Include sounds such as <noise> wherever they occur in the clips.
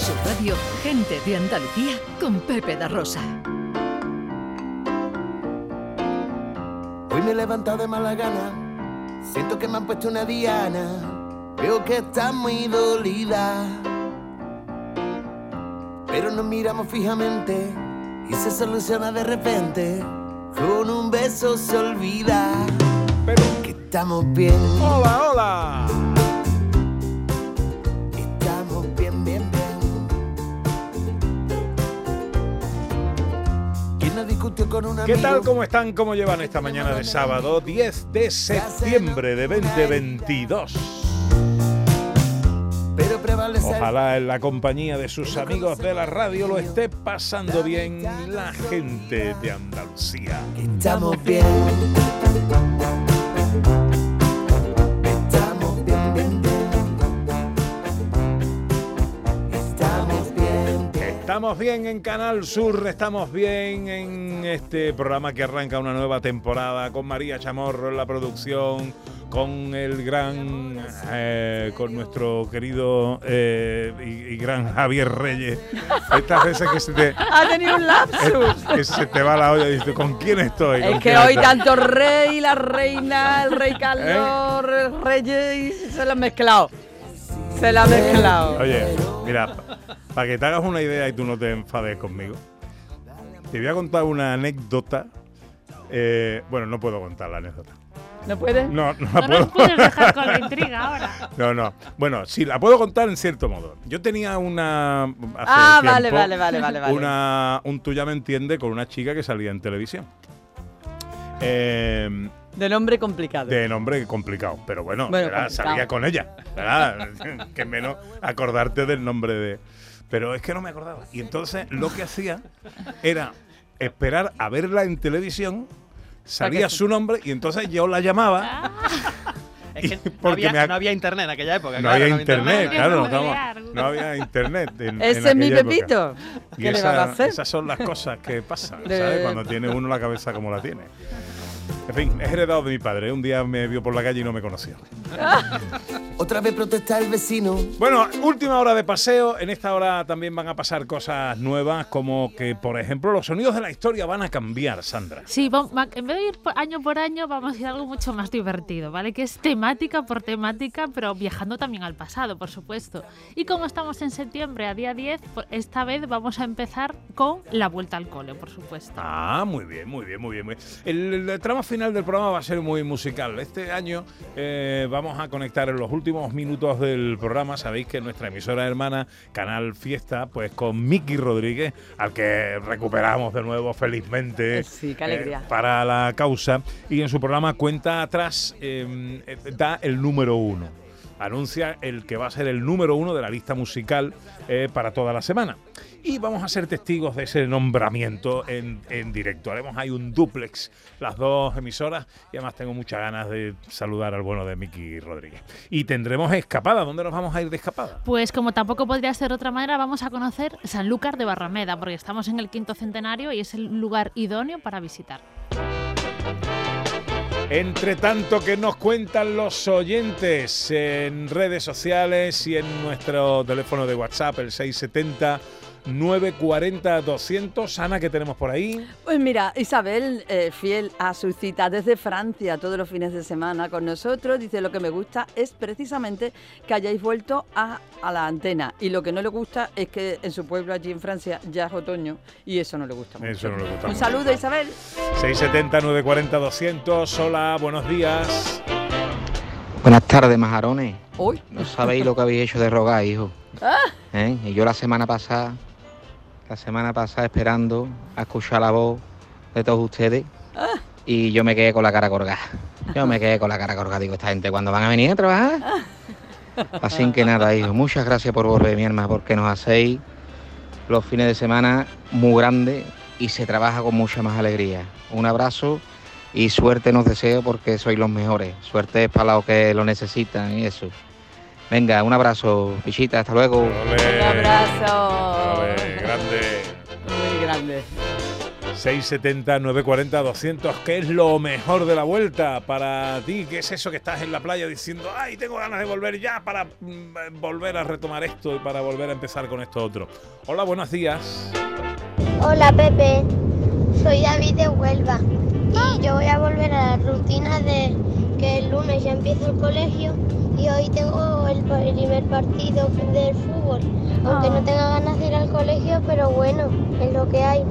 Su radio, gente de Andalucía, con Pepe da Rosa. Hoy me he levantado de mala gana, siento que me han puesto una diana, veo que está muy dolida. Pero nos miramos fijamente y se soluciona de repente, con un beso se olvida que estamos bien. Hola, hola. ¿Quién no discutió con un ¿Qué tal? ¿Cómo están? ¿Cómo llevan esta mañana de sábado 10 de septiembre de 2022? Pero prevalece el Ojalá en la compañía de sus amigos de la radio lo esté pasando bien la gente de Andalucía. Estamos bien. Estamos bien en Canal Sur, estamos bien en este programa que arranca una nueva temporada con María Chamorro en la producción, con el gran, eh, con nuestro querido eh, y, y gran Javier Reyes. Estas veces que se te, <laughs> Ha tenido un lapsus. <laughs> que se te va la olla y dices, ¿con quién estoy? ¿Con Es que hoy estoy?". tanto rey, la reina, el rey Carlos, el reyes, se lo han mezclado. Se lo han mezclado. Oye, mira, para que te hagas una idea y tú no te enfades conmigo, te voy a contar una anécdota. eh, bueno, no puedo contar la anécdota. ¿No puedes? No, no la No puedo. nos puedes dejar con la <laughs> intriga ahora. No, no. Bueno, sí, la puedo contar en cierto modo. Yo tenía una. hace Ah, vale, tiempo, vale, vale, vale, vale. Una, un tú ya me entiende con una chica que salía en televisión. Eh, De nombre complicado. de nombre complicado, pero bueno, Bueno, ¿verdad? complicado. salía con ella. ¿verdad? <laughs> que menos acordarte del nombre de. Pero es que no me acordaba. Y entonces lo que hacía era esperar a verla en televisión, salía su nombre y entonces yo la llamaba. <laughs> Es que no Porque había, me ac- no había internet en aquella época. No claro, había internet, Había claro, no, había internet. en- en Ese es mi. Pepito. Y ¿Qué le esa- van a hacer? Esas son las cosas que pasan, ¿sabes? Cuando tiene uno la cabeza como la tiene. En fin, es heredado de mi padre. Un día me vio por la calle y no me conoció. <laughs> Otra vez protesta el vecino. Bueno, última hora de paseo. En esta hora también van a pasar cosas nuevas, como que, por ejemplo, los sonidos de la historia van a cambiar, Sandra. Sí, va- va- en vez de ir año por año, vamos a ir a algo mucho más divertido, ¿vale? Que es temática por temática, pero viajando también al pasado, por supuesto. Y como estamos en septiembre, a día 10, por- esta vez vamos a empezar con la vuelta al cole, por supuesto. Ah, muy bien, muy bien, muy bien. muy bien. El, el tramo final del programa va a ser muy musical. Este año eh, vamos a conectar en los últimos minutos del programa. Sabéis que nuestra emisora hermana, Canal Fiesta, pues con Miki Rodríguez, al que recuperamos de nuevo felizmente Eh, sí, qué alegría. para la causa. Y en su programa Cuenta Atrás eh, eh, da el número uno. Anuncia el que va a ser el número uno de la lista musical eh, para toda la semana. Y vamos a ser testigos de ese nombramiento en, en directo. Haremos ahí un duplex, las dos emisoras, y además tengo muchas ganas de saludar al bueno de Miki Rodríguez. Y tendremos escapada. ¿Dónde nos vamos a ir de escapada? Pues como tampoco podría ser de otra manera, vamos a conocer Sanlúcar de Barrameda, porque estamos en el quinto centenario y es el lugar idóneo para visitar. Entre tanto que nos cuentan los oyentes en redes sociales y en nuestro teléfono de WhatsApp, el 670 940 200. Ana, ¿qué tenemos por ahí? Pues mira, Isabel, eh, fiel a su cita desde Francia todos los fines de semana con nosotros, dice lo que me gusta es precisamente que hayáis vuelto a, a la antena y lo que no le gusta es que en su pueblo allí en Francia ya es otoño y eso no le gusta mucho. Eso no le gusta Un mucho. saludo Isabel. 670 940 200. Hola, buenos días. Buenas tardes, majarones. Uy, No sabéis lo que habéis hecho de rogar, hijo. <laughs> Ah. ¿Eh? Y yo la semana pasada, la semana pasada esperando a escuchar la voz de todos ustedes. Ah. Y yo me quedé con la cara colgada. Yo me quedé con la cara colgada. Digo, esta gente, ¿cuándo van a venir a trabajar? Así que nada, hijo. Muchas gracias por volver, mi alma, porque nos hacéis los fines de semana muy grandes y se trabaja con mucha más alegría. Un abrazo y suerte nos deseo porque sois los mejores. Suerte es para los que lo necesitan y eso. Venga, un abrazo, pichita, hasta luego. Un abrazo. Grande. Muy grande. 670 940 200, ¿qué es lo mejor de la vuelta para ti? ¿Qué es eso que estás en la playa diciendo, ay, tengo ganas de volver ya para mm, volver a retomar esto y para volver a empezar con esto otro? Hola, buenos días. Hola Pepe, soy David de Huelva y yo voy a volver a la rutina de que el lunes ya empiezo el colegio y hoy tengo el primer partido del fútbol, aunque no tenga ganas de ir al colegio, pero bueno, es lo que hay.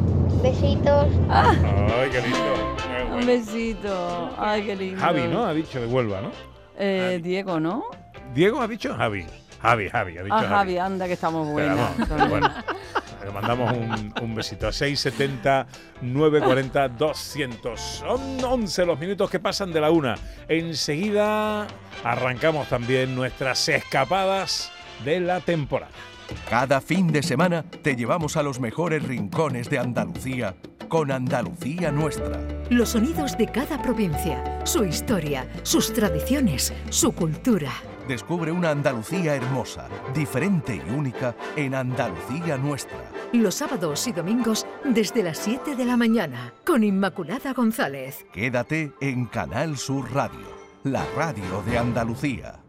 Besitos. Ay, qué lindo. Qué Un besito. Ay, qué lindo. Javi, ¿no? Ha dicho de Huelva, ¿no? Eh, Diego, ¿no? Diego ha dicho Javi. Javi, Javi, ha dicho Ah, Javi. Javi, anda que estamos Pero buenas. vamos, bueno, le mandamos un, un besito. 670 940 200. Son 11 los minutos que pasan de la una. Enseguida arrancamos también nuestras escapadas de la temporada. Cada fin de semana te llevamos a los mejores rincones de Andalucía con Andalucía Nuestra. Los sonidos de cada provincia, su historia, sus tradiciones, su cultura. Descubre una Andalucía hermosa, diferente y única en Andalucía Nuestra. Los sábados y domingos desde las 7 de la mañana con Inmaculada González. Quédate en Canal Sur Radio, la radio de Andalucía.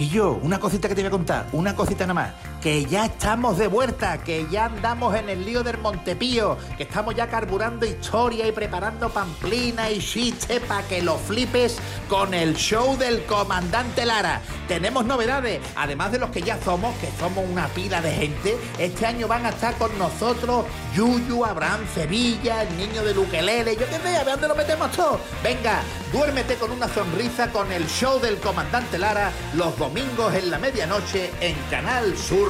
Y yo, una cosita que te voy a contar, una cosita nada más. Que ya estamos de vuelta, que ya andamos en el lío del Montepío, que estamos ya carburando historia y preparando pamplina y chistes para que lo flipes con el show del comandante Lara. Tenemos novedades, además de los que ya somos, que somos una pila de gente. Este año van a estar con nosotros Yuyu, Abraham Sevilla, el niño de Luquelele, yo qué sé, a ver dónde lo metemos todo. Venga, duérmete con una sonrisa con el show del comandante Lara los domingos en la medianoche en Canal Sur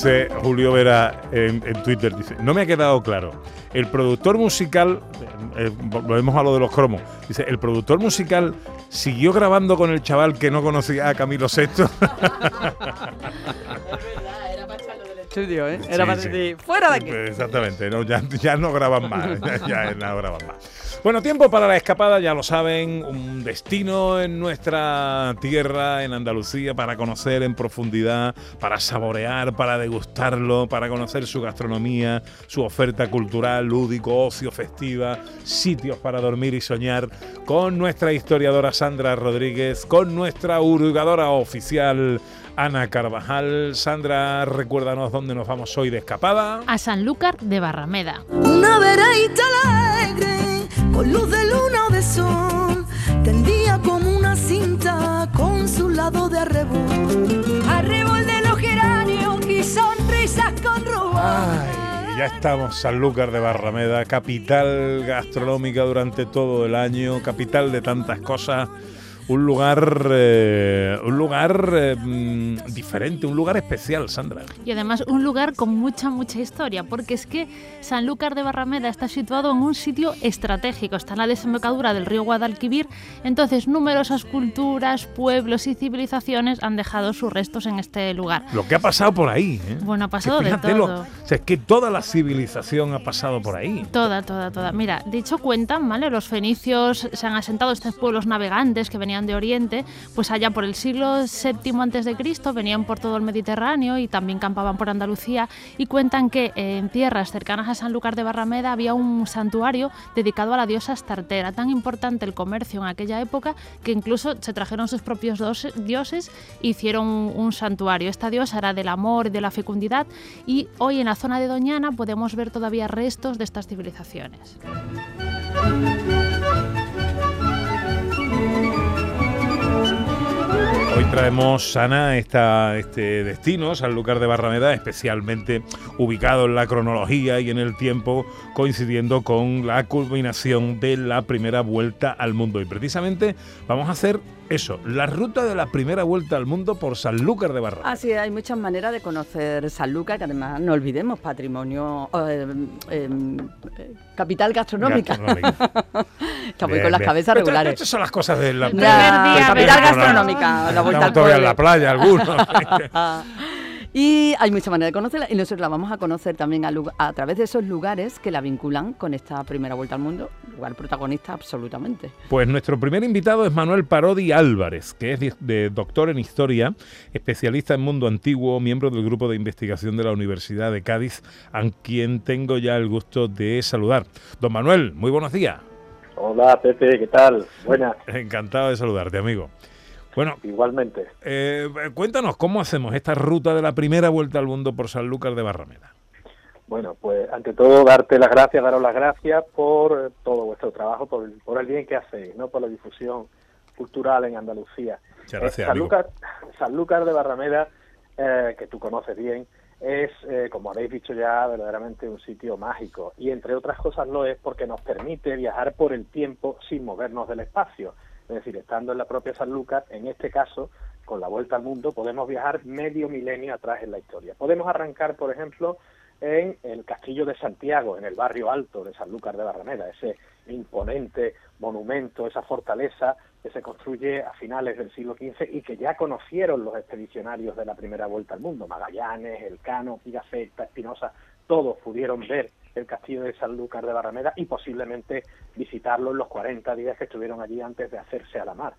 Dice Julio Vera en, en Twitter, dice, no me ha quedado claro. El productor musical, eh, eh, volvemos a lo de los cromos, dice, el productor musical siguió grabando con el chaval que no conocía a Camilo VI. Estudio, <laughs> ¿eh? Sí, Era para sí. decir, fuera de aquí. Exactamente, no, ya, ya no graban más, ya, ya no graban más. Bueno, tiempo para la escapada, ya lo saben, un destino en nuestra tierra, en Andalucía, para conocer en profundidad, para saborear, para degustarlo, para conocer su gastronomía, su oferta cultural, lúdico, ocio, festiva, sitios para dormir y soñar, con nuestra historiadora Sandra Rodríguez, con nuestra hurgadora oficial Ana Carvajal. Sandra, recuérdanos dónde nos vamos hoy de escapada. A Sanlúcar de Barrameda. Una veraita alegre, con luz de luna o de sol, tendía como una cinta con su lado de arrebol. Arrebol de los geranios y sonrisas con rubor. Ay, ya estamos, Sanlúcar de Barrameda, capital gastronómica durante todo el año, capital de tantas cosas. Un lugar, eh, un lugar eh, mm, diferente, un lugar especial, Sandra. Y además un lugar con mucha, mucha historia, porque es que Sanlúcar de Barrameda está situado en un sitio estratégico, está en la desembocadura del río Guadalquivir, entonces numerosas culturas, pueblos y civilizaciones han dejado sus restos en este lugar. Lo que ha pasado por ahí. ¿eh? Bueno, ha pasado de lo- todo. o sea, es que toda la civilización ha pasado por ahí. Toda, toda, toda. Mira, de hecho cuentan, ¿vale? Los fenicios se han asentado estos pueblos navegantes que venían de Oriente, pues allá por el siglo VII Cristo venían por todo el Mediterráneo y también campaban por Andalucía y cuentan que en tierras cercanas a Sanlúcar de Barrameda había un santuario dedicado a la diosa Astarte. Era tan importante el comercio en aquella época que incluso se trajeron sus propios dioses e hicieron un, un santuario. Esta diosa era del amor y de la fecundidad y hoy en la zona de Doñana podemos ver todavía restos de estas civilizaciones. Hoy traemos, Ana, esta, este destino, Sanlúcar de Barrameda, especialmente ubicado en la cronología y en el tiempo, coincidiendo con la culminación de la primera vuelta al mundo. Y precisamente vamos a hacer eso, la ruta de la primera vuelta al mundo por Sanlúcar de Barrameda. Así hay muchas maneras de conocer Sanlúcar, que además no olvidemos, patrimonio, eh, eh, eh, capital gastronómica. <laughs> Estamos Bien, con las bien. cabezas regulares. Estas son las cosas de la Ya, capital gastronómica, la vuelta al todavía en pueblo. la playa, algunos. <laughs> Y hay muchas maneras de conocerla y nosotros la vamos a conocer también a, través de esos lugares que la vinculan con esta primera vuelta al mundo, lugar protagonista absolutamente. Pues nuestro primer invitado es Manuel Parodi Álvarez, que es de doctor en historia, especialista en mundo antiguo, miembro del grupo de investigación de la Universidad de Cádiz, a quien tengo ya el gusto de saludar. Don Manuel, muy buenos días. Hola Pepe, ¿qué tal? Buenas. Encantado de saludarte, amigo. Bueno, igualmente. Eh, cuéntanos, ¿cómo hacemos esta ruta de la primera vuelta al mundo por Sanlúcar de Barrameda? Bueno, pues ante todo darte las gracias, daros las gracias por eh, todo vuestro trabajo, por, el- por el bien que hacéis, ¿no? por la difusión cultural en Andalucía. Muchas gracias, Eh, amigo. Sanlúcar, Sanlúcar de Barrameda, eh, que tú conoces bien, es, eh, como habéis dicho ya, verdaderamente un sitio mágico. Y entre otras cosas lo es porque nos permite viajar por el tiempo sin movernos del espacio. Es decir, estando en la propia Sanlúcar, en este caso, con la vuelta al mundo, podemos viajar medio milenio atrás en la historia. Podemos arrancar, por ejemplo, en el Castillo de Santiago, en el barrio alto de Sanlúcar de Barrameda, ese imponente monumento, esa fortaleza que se construye a finales del siglo XV y que ya conocieron los expedicionarios de la primera vuelta al mundo, Magallanes, Elcano, Pigafetta, Espinosa, todos pudieron ver el castillo de Sanlúcar de Barrameda y posiblemente visitarlo en los 40 días que estuvieron allí antes de hacerse a la mar.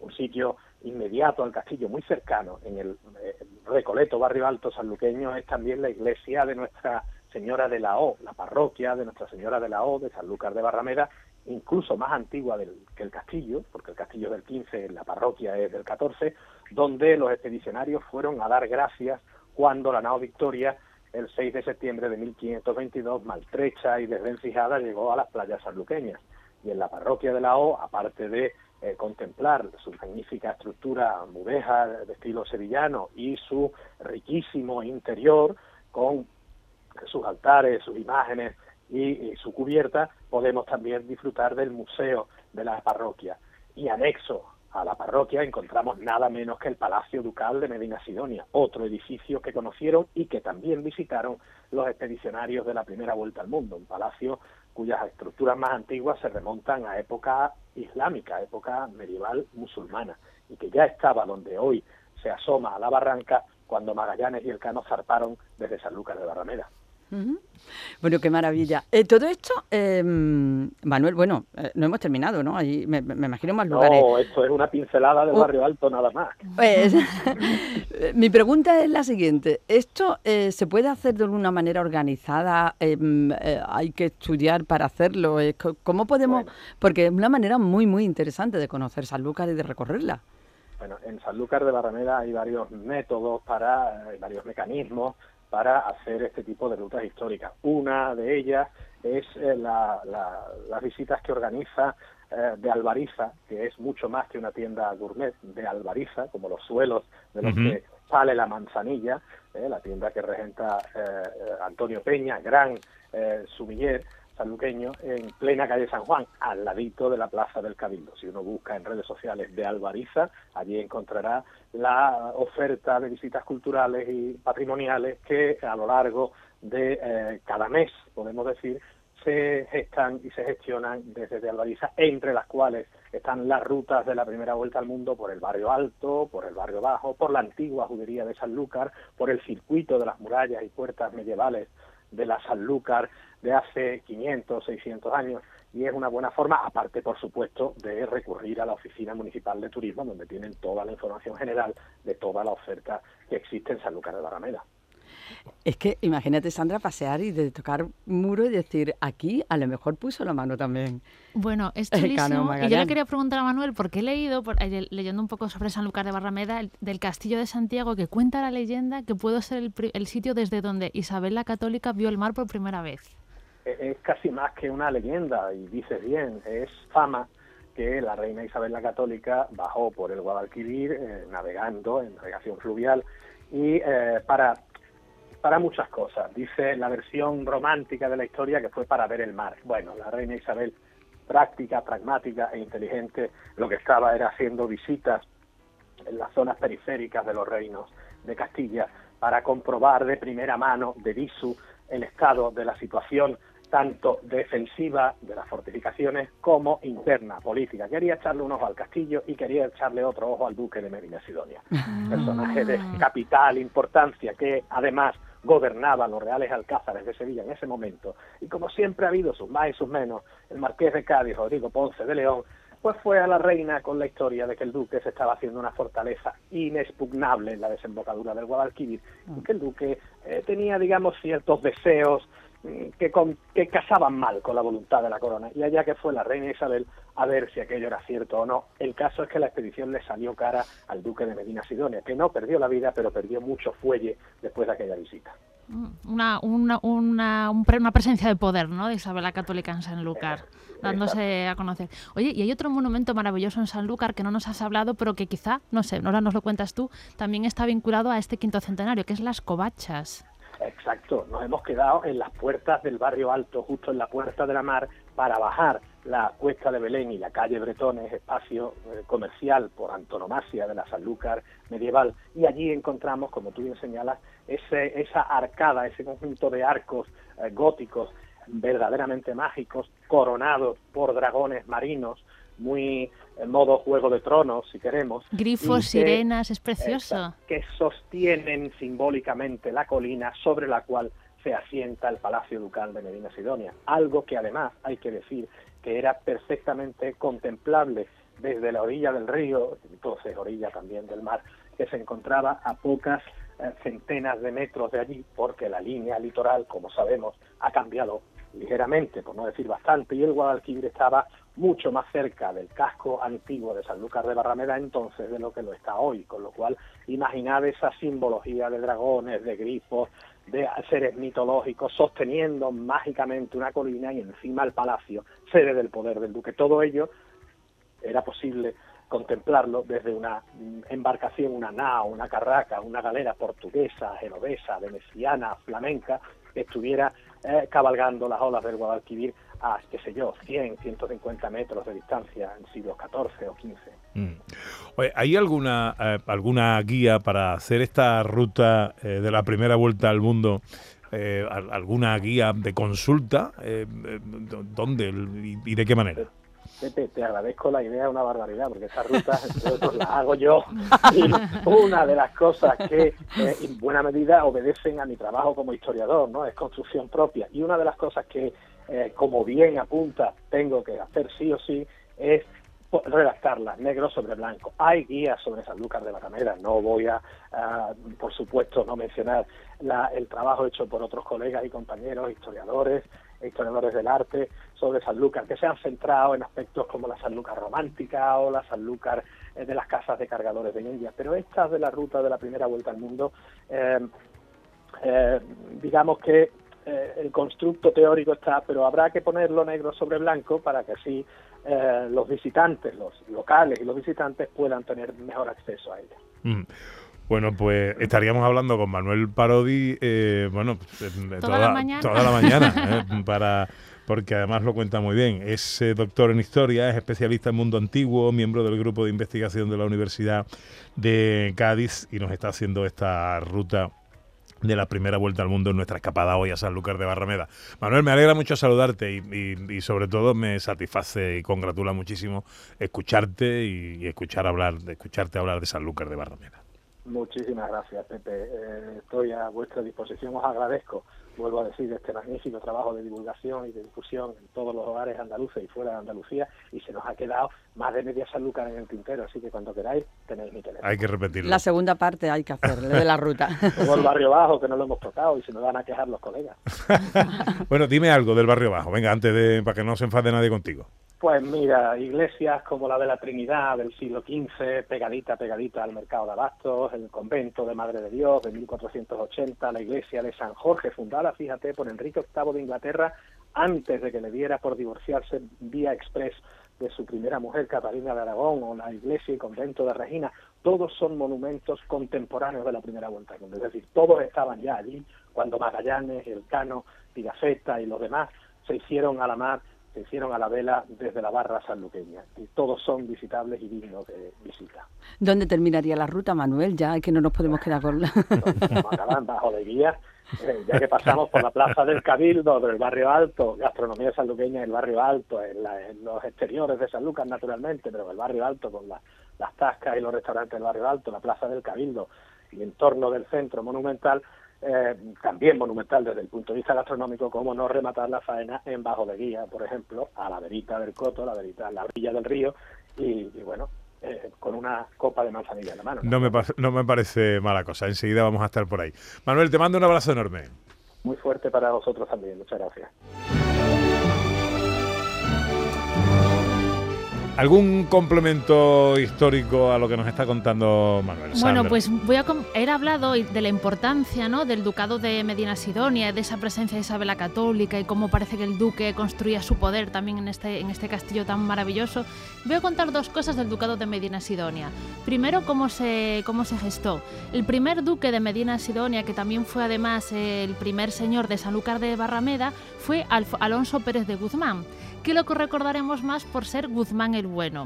Un sitio inmediato al castillo, muy cercano, en el eh, Recoleto, barrio alto sanluqueño, es también la iglesia de Nuestra Señora de la O, la parroquia de Nuestra Señora de la O de Sanlúcar de Barrameda, incluso más antigua del, que el castillo, porque el castillo del 15, la parroquia es del 14, donde los expedicionarios fueron a dar gracias cuando la nao Victoria, el 6 de septiembre de 1522, maltrecha y desvencijada, llegó a las playas sanluqueñas. Y en la parroquia de la O, aparte de eh, contemplar su magnífica estructura mudéjar de estilo sevillano y su riquísimo interior con sus altares, sus imágenes y su cubierta, podemos también disfrutar del museo de la parroquia. Y anexo a la parroquia encontramos nada menos que el Palacio Ducal de Medina Sidonia, otro edificio que conocieron y que también visitaron los expedicionarios de la primera vuelta al mundo, un palacio cuyas estructuras más antiguas se remontan a época islámica, época medieval musulmana, y que ya estaba donde hoy se asoma a la barranca cuando Magallanes y Elcano zarparon desde Sanlúcar de Barrameda. Bueno, qué maravilla. Eh, todo esto, eh, Manuel, bueno, eh, no hemos terminado, ¿no? Allí me, me imagino más lugares. No, esto es una pincelada del Oh. barrio alto nada más. Pues, <laughs> mi pregunta es la siguiente. ¿Esto eh, se puede hacer de alguna manera organizada? Em, ¿Hay que estudiar para hacerlo? ¿Cómo podemos...? Porque es una manera muy, muy interesante de conocer Sanlúcar y de recorrerla. Bueno, en Sanlúcar de Barrameda hay varios métodos para, hay varios mecanismos para hacer este tipo de rutas históricas. Una de ellas es eh, la- la- las visitas que organiza eh, de Albariza, que es mucho más que una tienda gourmet, de Albariza, como los suelos de los Ujú. que sale la manzanilla, eh, la tienda que regenta eh, eh, Antonio Peña, gran sumiller sanluqueño, en plena calle San Juan, al ladito de la Plaza del Cabildo. Si uno busca en redes sociales de Albariza, allí encontrará la oferta de visitas culturales y patrimoniales que a lo largo de eh, cada mes, podemos decir, se gestan y se gestionan desde de Albariza, entre las cuales están las rutas de la primera vuelta al mundo por el barrio alto, por el barrio bajo, por la antigua judería de Sanlúcar, por el circuito de las murallas y puertas medievales de la Sanlúcar de hace 500, 600 años y es una buena forma, aparte por supuesto, de recurrir a la Oficina Municipal de Turismo, donde tienen toda la información general de toda la oferta que existe en Sanlúcar de Barrameda. Es que imagínate, Sandra, pasear y de tocar muro y decir, aquí a lo mejor puso la mano también. Bueno, es <laughs> El chulísimo. Y yo le quería preguntar a Manuel, porque he leído, por- leyendo un poco sobre Sanlúcar de Barrameda, el- del Castillo de Santiago, que cuenta la leyenda que pudo ser el, pri- el sitio desde donde Isabel la Católica vio el mar por primera vez. Es casi más que una leyenda, y dices bien, es fama que la reina Isabel la Católica bajó por el Guadalquivir eh, navegando en navegación fluvial y eh, para para muchas cosas. Dice la versión romántica de la historia que fue para ver el mar. Bueno, la reina Isabel, práctica, pragmática e inteligente, lo que estaba era haciendo visitas en las zonas periféricas de los reinos de Castilla para comprobar de primera mano, de visu, el estado de la situación tanto defensiva de las fortificaciones como interna, política. Quería echarle un ojo al castillo y quería echarle otro ojo al duque de Medina Sidonia. Personaje de capital importancia que además gobernaba los reales alcázares de Sevilla en ese momento. Y como siempre ha habido sus más y sus menos, el marqués de Cádiz, Rodrigo Ponce de León, pues fue a la reina con la historia de que el duque se estaba haciendo una fortaleza inexpugnable en la desembocadura del Guadalquivir y que el duque eh, tenía, digamos, ciertos deseos que, con, que casaban mal con la voluntad de la corona. Y allá que fue la reina Isabel a ver si aquello era cierto o no. El caso es que la expedición le salió cara al duque de Medina Sidonia, que no perdió la vida, pero perdió mucho fuelle después de aquella visita. Mm, Una, una, una, una presencia de poder, ¿no? De Isabel la Católica en Sanlúcar, dándose a conocer. Oye, y hay otro monumento maravilloso en Sanlúcar que no nos has hablado, pero que quizá, no sé, ahora nos lo cuentas tú, también está vinculado a este quinto centenario, que es las covachas. Exacto, nos hemos quedado en las puertas del barrio alto, justo en la puerta de la mar, para bajar la cuesta de Belén y la calle Bretones, espacio eh, comercial por antonomasia de la Sanlúcar medieval, y allí encontramos, como tú bien señalas, ese, esa arcada, ese conjunto de arcos eh, góticos verdaderamente mágicos, coronados por dragones marinos, muy en modo Juego de Tronos, si queremos. Grifos, que- sirenas, es precioso. que sostienen simbólicamente la colina sobre la cual se asienta el Palacio Ducal de Medina Sidonia. Algo que además hay que decir que era perfectamente contemplable desde la orilla del río, entonces orilla también del mar, que se encontraba a pocas eh, centenas de metros de allí, porque la línea litoral, como sabemos, ha cambiado ligeramente, por no decir bastante, y el Guadalquivir estaba mucho más cerca del casco antiguo de Sanlúcar de Barrameda entonces de lo que lo está hoy, con lo cual imaginad esa simbología de dragones, de grifos, de seres mitológicos sosteniendo mágicamente una colina y encima el palacio, sede del poder del duque. Todo ello era posible contemplarlo desde una mm, embarcación, una nao, una carraca, una galera portuguesa, genovesa, veneciana, flamenca, que estuviera eh, cabalgando las olas del Guadalquivir a, qué sé yo, 100, 150 metros de distancia en siglos XIV o XV. Mm. Oye, ¿Hay alguna, eh, alguna guía para hacer esta ruta eh, de la primera vuelta al mundo? Eh, al- ¿Alguna guía de consulta? ¿Dónde y, y de qué manera? Pepe, te agradezco la idea, una barbaridad, porque esa ruta, <laughs> entre otros, la hago yo. Y una de las cosas que, eh, en buena medida, obedecen a mi trabajo como historiador, ¿no? Es construcción propia. Y una de las cosas que, eh, como bien apunta, tengo que hacer sí o sí, es redactarlas negro sobre blanco. Hay guías sobre Sanlúcar de Barrameda, no voy a, a, por supuesto, no mencionar la- el trabajo hecho por otros colegas y compañeros, historiadores, historiadores del arte, sobre Sanlúcar, que se han centrado en aspectos como la Sanlúcar romántica o la Sanlúcar eh, de las casas de cargadores de India. Pero estas de la ruta de la primera vuelta al mundo, eh, digamos que eh, el constructo teórico está, pero habrá que ponerlo negro sobre blanco para que así eh, los visitantes, los locales y los visitantes puedan tener mejor acceso a ella. Mm. Bueno, pues estaríamos hablando con Manuel Parodi, eh, bueno, Toda la mañana. toda la mañana, <laughs> eh, para, porque además lo cuenta muy bien. Es eh, doctor en historia, es especialista en mundo antiguo, miembro del grupo de investigación de la Universidad de Cádiz y nos está haciendo esta ruta de la primera vuelta al mundo en nuestra escapada hoy a Sanlúcar de Barrameda. Manuel, me alegra mucho saludarte y, sobre todo me satisface y congratula muchísimo escucharte y, escuchar hablar, escucharte hablar de Sanlúcar de Barrameda. Muchísimas gracias, Pepe. Eh, estoy a vuestra disposición. Os agradezco, vuelvo a decir, este magnífico trabajo de divulgación y de difusión en todos los hogares andaluces y fuera de Andalucía. Y se nos ha quedado más de media Sanlúcar en el tintero. Así que cuando queráis, tenéis mi teléfono. Hay que repetirlo. La segunda parte hay que hacerle de la ruta. <laughs> Luego el barrio bajo, que no lo hemos tocado y se nos van a quejar los colegas. <laughs> Bueno, dime algo del barrio bajo, venga, antes de para que no se enfade nadie contigo. Pues mira, iglesias como la de la Trinidad del siglo XV, pegadita, pegadita al mercado de Abastos, el convento de Madre de Dios de 1480, la iglesia de San Jorge, fundada, fíjate, por Enrique VIII de Inglaterra, antes de que le diera por divorciarse vía express de su primera mujer, Catalina de Aragón, o la iglesia y convento de Regina, todos son monumentos contemporáneos de la primera vuelta. Es decir, todos estaban ya allí cuando Magallanes, Elcano, Pigafetta y los demás se hicieron a la mar, se hicieron a la vela desde la barra sanluqueña. Y todos son visitables y dignos de visita. ¿Dónde terminaría la ruta, Manuel? Ya que no nos podemos quedar con la... acaban bajo de guía, eh, ya que pasamos por la plaza del Cabildo, del barrio Alto, gastronomía sanluqueña en el barrio Alto, en, la- en los exteriores de San Lucas naturalmente, pero en el barrio Alto con la- las tascas y los restaurantes del barrio Alto, la plaza del Cabildo y en torno del centro monumental, eh, también monumental desde el punto de vista gastronómico, como no rematar la faena en Bajo de Guía, por ejemplo, a la verita del Coto, a la verita, la orilla del río y, y bueno, eh, con una copa de manzanilla en la mano. No me, pa- no me parece mala cosa. Enseguida vamos a estar por ahí. Manuel, te mando un abrazo enorme. Muy fuerte para vosotros también, muchas gracias. ¿Algún complemento histórico a lo que nos está contando Manuel? Bueno, Sandra? pues voy a he hablado de la importancia ¿no? del ducado de Medina Sidonia, de esa presencia de Isabel la Católica y cómo parece que el duque construía su poder también en este, en este castillo tan maravilloso. Voy a contar dos cosas del ducado de Medina Sidonia. Primero, cómo se, cómo se gestó. El primer duque de Medina Sidonia, que también fue además el primer señor de Sanlúcar de Barrameda, fue Alf- Alonso Pérez de Guzmán, que lo que recordaremos más por ser Guzmán el Bueno.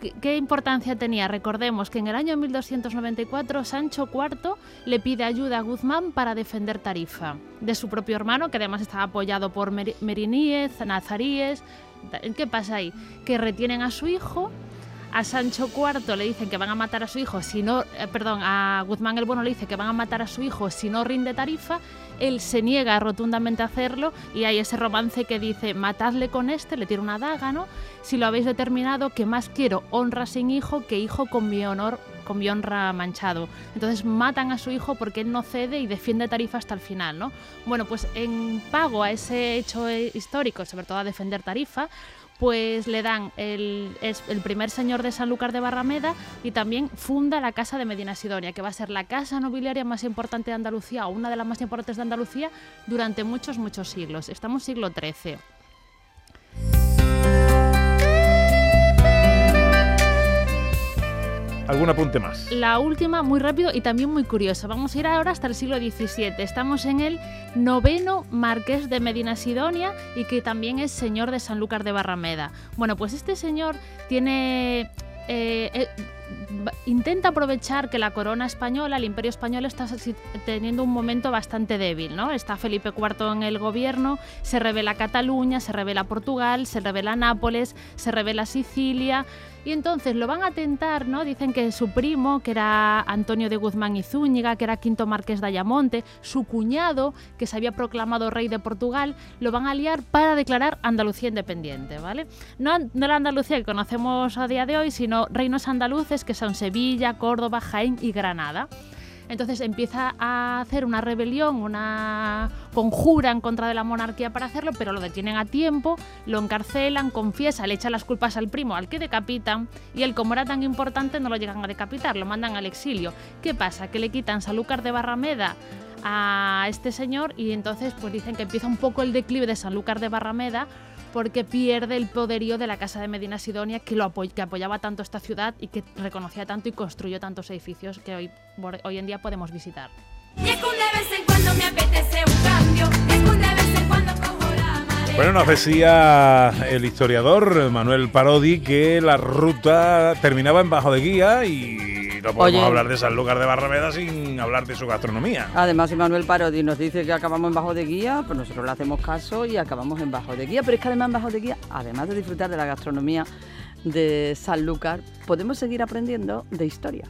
¿Qué, qué importancia tenía? Recordemos que en el año 1294 Sancho IV le pide ayuda a Guzmán para defender Tarifa de su propio hermano, que además estaba apoyado por Mer- Meriníes, Nazaríes. ¿Qué pasa ahí? Que retienen a su hijo. A Sancho IV le dicen que van a matar a su hijo si no, eh, perdón, a Guzmán el Bueno le dice que van a matar a su hijo si no rinde tarifa. Él se niega rotundamente a hacerlo y hay ese romance que dice matadle con este, le tira una daga, ¿no? Si lo habéis determinado, que más quiero honra sin hijo que hijo con mi honor, con mi honra manchado. Entonces matan a su hijo porque él no cede y defiende tarifa hasta el final, ¿no? Bueno, pues en pago a ese hecho histórico, sobre todo a defender tarifa, pues le dan el, es el primer señor de Sanlúcar de Barrameda y también funda la Casa de Medina Sidonia, que va a ser la casa nobiliaria más importante de Andalucía o una de las más importantes de Andalucía durante muchos, muchos siglos. Estamos siglo XIII. ¿Algún apunte más? La última, muy rápido y también muy curiosa. Vamos a ir ahora hasta el siglo XVII. Estamos en el noveno marqués de Medina Sidonia y que también es señor de Sanlúcar de Barrameda. Bueno, pues este señor tiene... eh, eh, intenta aprovechar que la corona española, el imperio español está teniendo un momento bastante débil, ¿no? Está Felipe IV en el gobierno, se revela Cataluña, se revela Portugal, se revela Nápoles, se revela Sicilia y entonces lo van a tentar, ¿no? Dicen que su primo, que era Antonio de Guzmán y Zúñiga, que era quinto marqués de Ayamonte, su cuñado, que se había proclamado rey de Portugal, lo van a liar para declarar Andalucía independiente, ¿vale? No, no la Andalucía que conocemos a día de hoy, sino reinos andaluces que son Sevilla, Córdoba, Jaén y Granada. Entonces empieza a hacer una rebelión, una conjura en contra de la monarquía para hacerlo, pero lo detienen a tiempo, lo encarcelan, confiesa, le echa las culpas al primo, al que decapitan, y él, como era tan importante, no lo llegan a decapitar, lo mandan al exilio. ¿Qué pasa? Que le quitan Sanlúcar de Barrameda a este señor y entonces pues dicen que empieza un poco el declive de Sanlúcar de Barrameda porque pierde el poderío de la Casa de Medina Sidonia que, lo apoy- que apoyaba tanto esta ciudad y que reconocía tanto y construyó tantos edificios que hoy, hoy en día podemos visitar. Bueno, nos decía el historiador Manuel Parodi que la ruta terminaba en Bajo de Guía y no podemos Oye. hablar de Sanlúcar de Barrameda sin hablar de su gastronomía. Además, si Manuel Parodi nos dice que acabamos en Bajo de Guía, pues nosotros le hacemos caso y acabamos en Bajo de Guía. Pero es que además en Bajo de Guía, además de disfrutar de la gastronomía de Sanlúcar, podemos seguir aprendiendo de historia.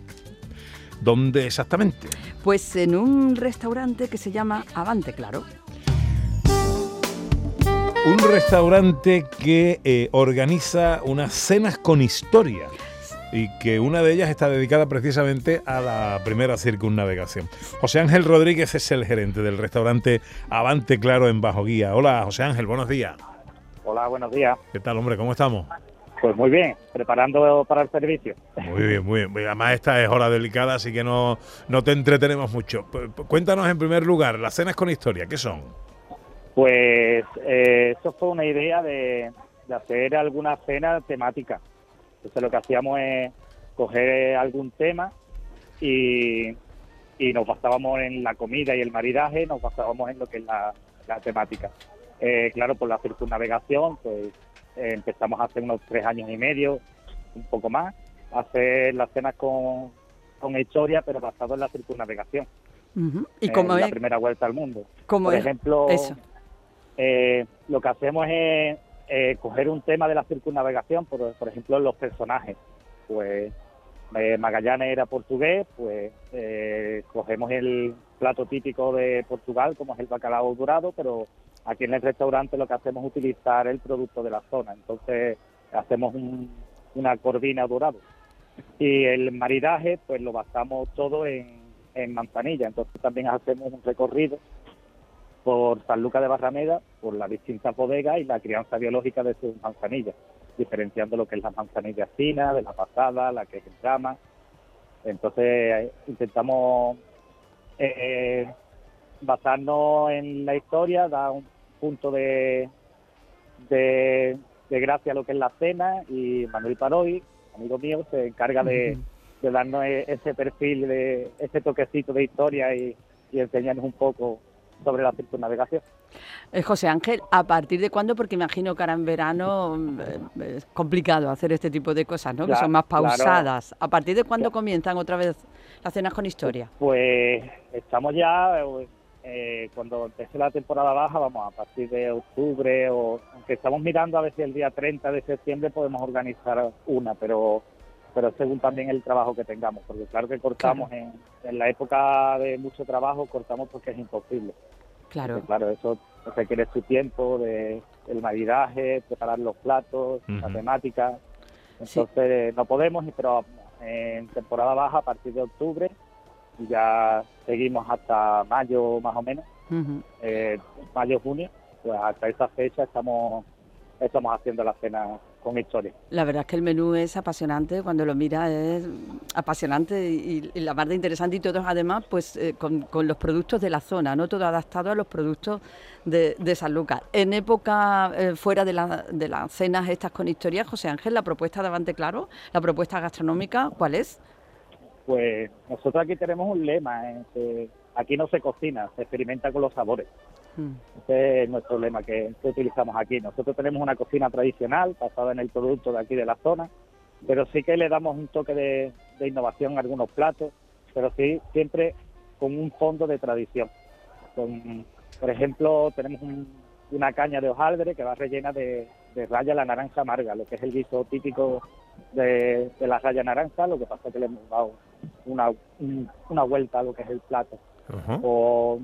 ¿Dónde exactamente? Pues en un restaurante que se llama Avante, claro. Un restaurante que eh, organiza unas cenas con historia y que una de ellas está dedicada precisamente a la primera circunnavegación. José Ángel Rodríguez es el gerente del restaurante Avante Claro en Bajo Guía. Hola, José Ángel, buenos días. Hola, buenos días. ¿Qué tal, hombre? ¿Cómo estamos? Pues muy bien, preparando para el servicio. Muy bien, muy bien. Además, esta es hora delicada, así que no, no te entretenemos mucho. Cuéntanos en primer lugar, las cenas con historia, ¿qué son? Pues eh, eso fue una idea de, de hacer alguna cena temática. Entonces lo que hacíamos es coger algún tema y, y nos basábamos en la comida y el maridaje, nos basábamos en lo que es la, la temática. Eh, claro, por la circunnavegación, pues eh, empezamos hace unos tres años y medio, un poco más, a hacer las cenas con, con historia, pero basado en la circunnavegación. ¿Y en cómo la es? primera vuelta al mundo. ¿Cómo Por es ejemplo, eso? eh, lo que hacemos es eh, coger un tema de la circunnavegación, por, por ejemplo, los personajes. Pues eh, Magallanes era portugués, pues eh, cogemos el plato típico de Portugal, como es el bacalao dorado, pero aquí en el restaurante lo que hacemos es utilizar el producto de la zona. Entonces hacemos un- una corvina dorado. Y el maridaje, pues lo basamos todo en, en manzanilla. Entonces también hacemos un recorrido por San Lucas de Barrameda, por las distintas bodegas y la crianza biológica de sus manzanillas, diferenciando lo que es la manzanilla fina, de la pasada, la que es en rama. Entonces eh, intentamos eh, basarnos en la historia, dar un punto de, de, de gracia a lo que es la cena y Manuel Parodi, amigo mío, se encarga de, de darnos e- ese perfil, de ese toquecito de historia y, y enseñarnos un poco sobre la circunnavegación. Eh, José Ángel, ¿a partir de cuándo? Porque imagino que ahora en verano eh, es complicado hacer este tipo de cosas, ¿no? que son más claro. pausadas. ¿A partir de cuándo comienzan otra vez las cenas con historia? Pues estamos ya, eh, cuando empiece la temporada baja, vamos a partir de octubre, o aunque estamos mirando a ver si el día 30 de septiembre podemos organizar una, pero pero según también el trabajo que tengamos, porque claro que cortamos en, en la época de mucho trabajo, cortamos porque es imposible. Claro. Porque, claro, eso requiere su tiempo, de el maridaje, preparar los platos, la Ujú. temática. Entonces no podemos, y- pero en temporada baja a partir de octubre y ya seguimos hasta mayo más o menos, eh, mayo junio, pues hasta esa fecha estamos estamos haciendo la cena con historia. La verdad es que el menú es apasionante, cuando lo mira es apasionante y, la más de interesante y todos además pues eh, con, con los productos de la zona, no todo adaptado a los productos de, de San Lucas. En época eh, fuera de, la- de las cenas estas con historias, José Ángel, la propuesta de Avante Claro, la propuesta gastronómica, ¿cuál es? Pues nosotros aquí tenemos un lema, eh, que aquí no se cocina, se experimenta con los sabores. Mm. Ese es nuestro lema que, que utilizamos aquí. Nosotros tenemos una cocina tradicional basada en el producto de aquí de la zona, pero sí que le damos un toque de, de innovación a algunos platos, pero sí siempre con un fondo de tradición. Con, por ejemplo, tenemos un- una caña de hojaldre que va rellena de, de raya la naranja amarga, lo que es el guiso típico de, de la raya naranja, lo que pasa es que le hemos dado una, un- una vuelta a lo que es el plato o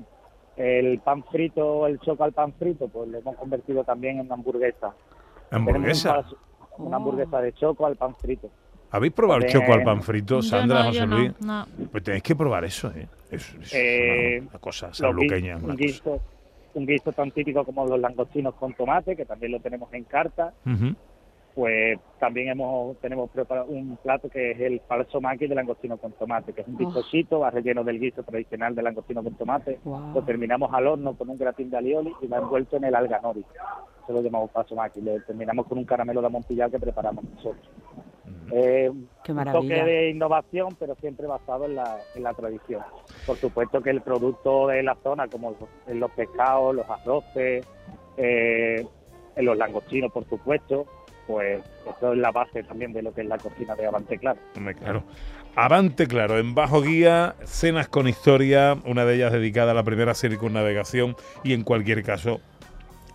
el pan frito, el choco al pan frito, pues lo hemos convertido también en una hamburguesa. ¿Hamburguesa? Una hamburguesa de choco al pan frito. ¿Habéis probado el También- choco al pan frito, Sandra, no, José no, Luis? no. Pues tenéis que probar eso, ¿eh? Es, es Eh, una, una cosa una un, guiso, un guiso tan típico como los langostinos con tomate, que también lo tenemos en carta. Ujú. Pues también hemos tenemos preparado un plato que es el falso maqui de langostino con tomate, que es un Oh. bizcochito, va relleno del guiso tradicional de langostino con tomate. Wow. Lo terminamos al horno con un gratín de alioli y va envuelto en el alga nori. Eso lo llamamos falso maqui. Lo terminamos con un caramelo de amontillado que preparamos nosotros. Eh, Qué un maravilla. toque de innovación, pero siempre basado en la, en la tradición. Por supuesto que el producto de la zona, como los, los pescados, los arroces, eh, en los langostinos, por supuesto, pues eso es la base también de lo que es la cocina de Avante Claro. Claro. Avante, claro, en bajo guía, cenas con historia, una de ellas dedicada a la primera circunnavegación y en cualquier caso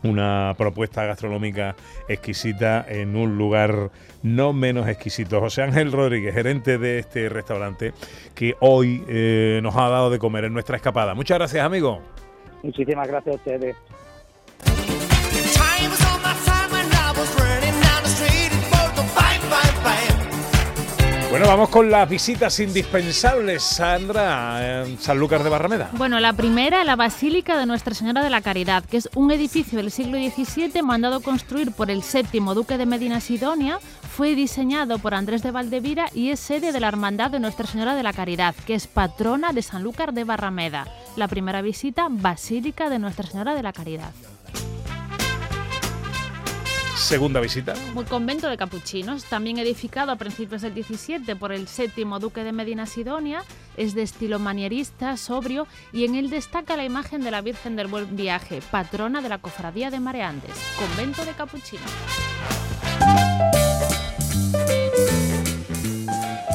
una propuesta gastronómica exquisita en un lugar no menos exquisito. José Ángel Rodríguez, gerente de este restaurante, que hoy eh, nos ha dado de comer en nuestra escapada. Muchas gracias, amigo. Muchísimas gracias a ustedes. Bueno, vamos con las visitas indispensables, Sandra, en Sanlúcar de Barrameda. Bueno, la primera, la Basílica de Nuestra Señora de la Caridad, que es un edificio del siglo XVII mandado construir por el séptimo duque de Medina Sidonia. Fue diseñado por Andrés de Valdevira y es sede de la Hermandad de Nuestra Señora de la Caridad, que es patrona de Sanlúcar de Barrameda. La primera visita, Basílica de Nuestra Señora de la Caridad. Segunda visita. Un convento de capuchinos, también edificado a principios del 17 por el séptimo duque de Medina Sidonia, es de estilo manierista, sobrio y en él destaca la imagen de la Virgen del Buen Viaje, patrona de la cofradía de Mareandes, convento de capuchinos.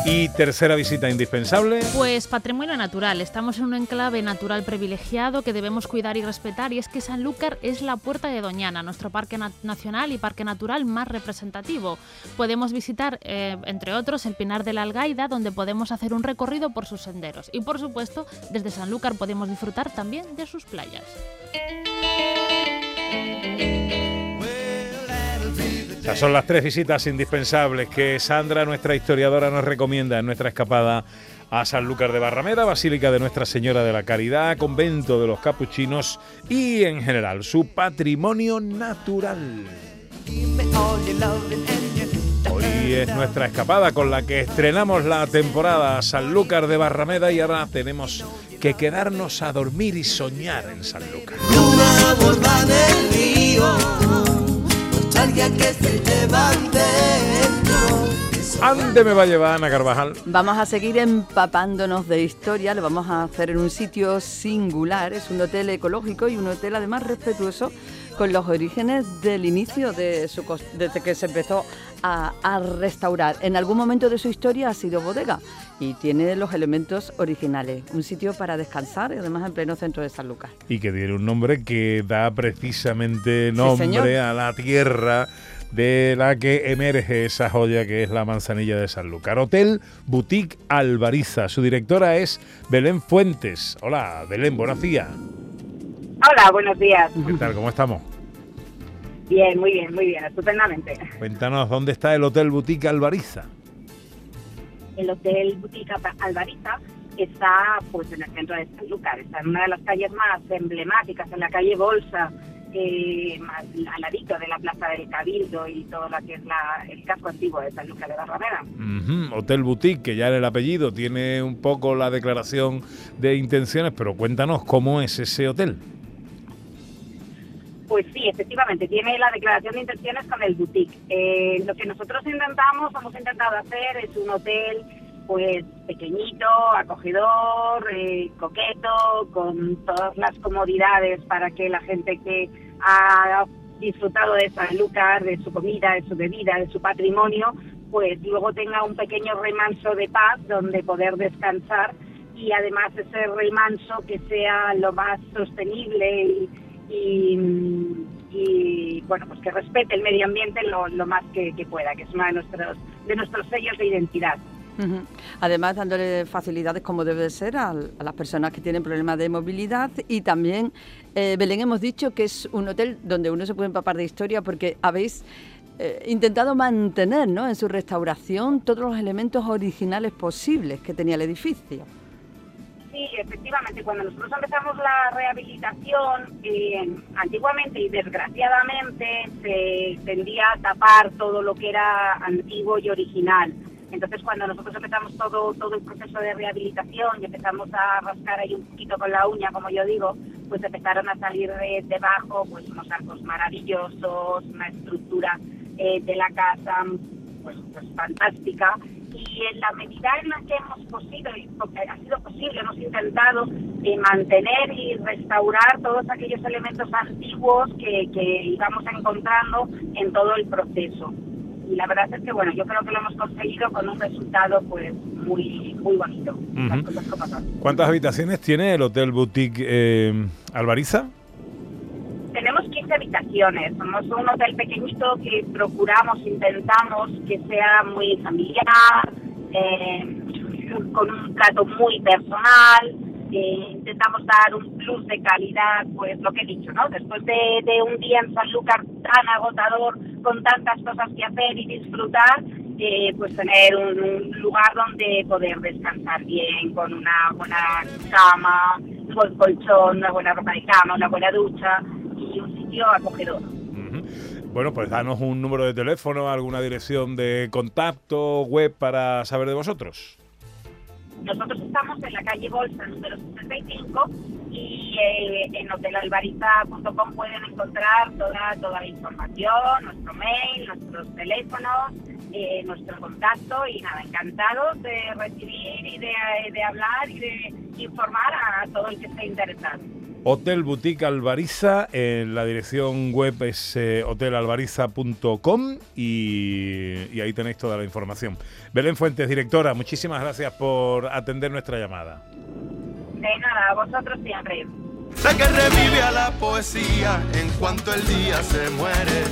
Y tercera visita indispensable. Pues patrimonio natural. Estamos en un enclave natural privilegiado que debemos cuidar y respetar y es que Sanlúcar es la puerta de Doñana, nuestro parque na- nacional y parque natural más representativo. Podemos visitar, eh, entre otros, el Pinar de la Algaida, donde podemos hacer un recorrido por sus senderos. Y por supuesto, desde Sanlúcar podemos disfrutar también de sus playas. Estas son las tres visitas indispensables que Sandra, nuestra historiadora, nos recomienda en nuestra escapada a Sanlúcar de Barrameda, Basílica de Nuestra Señora de la Caridad, Convento de los Capuchinos y en general su patrimonio natural. Hoy es nuestra escapada con la que estrenamos la temporada Sanlúcar de Barrameda y ahora tenemos que quedarnos a dormir y soñar en Sanlúcar. Luna borda en el río, nostalgia que se. ¿Ande me va a llevar Ana Carvajal? Vamos a seguir empapándonos de historia, lo vamos a hacer en un sitio singular, es un hotel ecológico y un hotel además respetuoso con los orígenes del inicio de su desde que se empezó a, a restaurar. En algún momento de su historia ha sido bodega y tiene los elementos originales, un sitio para descansar y además en pleno centro de San Lucas. y que tiene un nombre que da precisamente nombre a la tierra de la que emerge esa joya que es la manzanilla de Sanlúcar. Hotel Boutique Alvariza. Su directora es Belén Fuentes. Hola, Belén, buenos días. Hola, buenos días. ¿Qué tal? ¿Cómo estamos? Bien, muy bien, muy bien, estupendamente. Cuéntanos, ¿dónde está el Hotel Boutique Alvariza? El Hotel Boutique Alvariza está pues en el centro de Sanlúcar, está en una de las calles más emblemáticas, en la calle Bolsa, eh, al ladito de la Plaza del Cabildo y todo lo que es la- el casco antiguo de Sanlúcar de Barrameda. Ujú, Hotel Boutique, que ya en el apellido tiene un poco la declaración de intenciones, pero cuéntanos cómo es ese hotel. Pues sí, efectivamente, tiene la declaración de intenciones con el boutique. Eh, lo que nosotros intentamos, hemos intentado hacer es un hotel pues pequeñito, acogedor, eh, coqueto, con todas las comodidades para que la gente que ha disfrutado de Sanlúcar, de su comida, de su bebida, de su patrimonio, pues luego tenga un pequeño remanso de paz donde poder descansar y además ese remanso que sea lo más sostenible y, y, bueno pues que respete el medio ambiente lo, lo más que, pueda que es uno de nuestros de nuestros sellos de identidad. Además, dándole facilidades como debe ser a, las personas que tienen problemas de movilidad y también, eh, Belén, hemos dicho que es un hotel donde uno se puede empapar de historia porque habéis eh, intentado mantener ¿no? en su restauración todos los elementos originales posibles que tenía el edificio. Efectivamente, cuando nosotros empezamos la rehabilitación, eh, antiguamente y desgraciadamente se tendía a tapar todo lo que era antiguo y original. Entonces, cuando nosotros empezamos todo, todo el proceso de rehabilitación y empezamos a rascar ahí un poquito con la uña, como yo digo, pues empezaron a salir de, debajo pues unos arcos maravillosos, una estructura eh, de la casa pues, pues fantástica y en la medida en la que hemos posible, y porque ha sido posible, hemos intentado eh, mantener y restaurar todos aquellos elementos antiguos que, que íbamos encontrando en todo el proceso. Y la verdad es que, bueno, yo creo que lo hemos conseguido con un resultado pues muy muy bonito. Las Ujú. cosas como son. ¿Cuántas habitaciones tiene el Hotel Boutique eh, Alvariza? Tenemos 15 habitaciones, somos un hotel pequeñito que procuramos, intentamos que sea muy familiar, eh, con un trato muy personal, eh, intentamos dar un plus de calidad, pues lo que he dicho, ¿no? Después de, de un día en Sanlúcar tan agotador, con tantas cosas que hacer y disfrutar, eh, pues tener un, un lugar donde poder descansar bien, con una buena cama, un buen colchón, una buena ropa de cama, una buena ducha sitio acogedor. Bueno, pues danos un número de teléfono, alguna dirección de contacto, web para saber de vosotros. Nosotros estamos en la calle Bolsa número 65 y eh, en hotelalbariza.com pueden encontrar toda, toda la información, nuestro mail, nuestros teléfonos, eh, nuestro contacto y nada, encantados de recibir y de, de hablar y de informar a todo el que esté interesado. Hotel Boutique Albariza, en la dirección web es eh, hotelalbariza.com y, y ahí tenéis toda la información. Belén Fuentes, directora, muchísimas gracias por atender nuestra llamada. De nada, a vosotros siempre. Sé que revive a la poesía en cuanto el día se muere.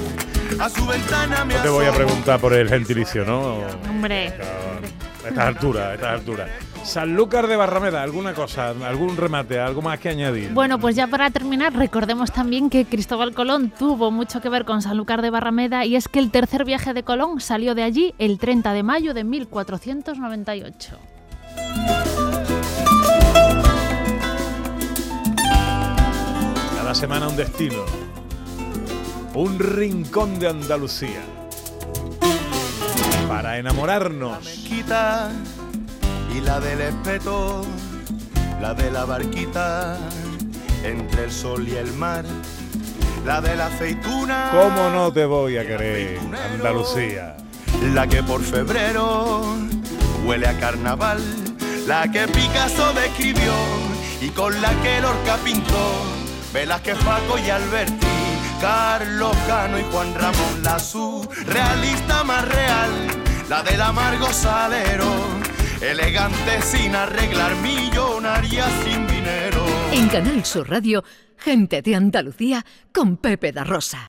A su ventana me No te voy a preguntar por el gentilicio, ¿no? Hombre. A estas alturas, a estas alturas. Sanlúcar de Barrameda, ¿alguna cosa, algún remate, algo más que añadir? Bueno, pues ya para terminar, recordemos también que Cristóbal Colón tuvo mucho que ver con Sanlúcar de Barrameda y es que el tercer viaje de Colón salió de allí el 30 de mayo de 1498. Cada semana un destino. Un rincón de Andalucía. Para enamorarnos. Y la del espeto, la de la barquita entre el sol y el mar, la de la aceituna. ¿Cómo no te voy a querer, Andalucía? La que por febrero huele a carnaval, la que Picasso describió y con la que Lorca pintó, Velázquez, Paco y Alberti, Carlos Cano y Juan Ramón, la surrealista más real, la del amargo salero, elegante sin arreglar, millonaria sin dinero. En Canal Sur Radio, gente de Andalucía con Pepe da Rosa.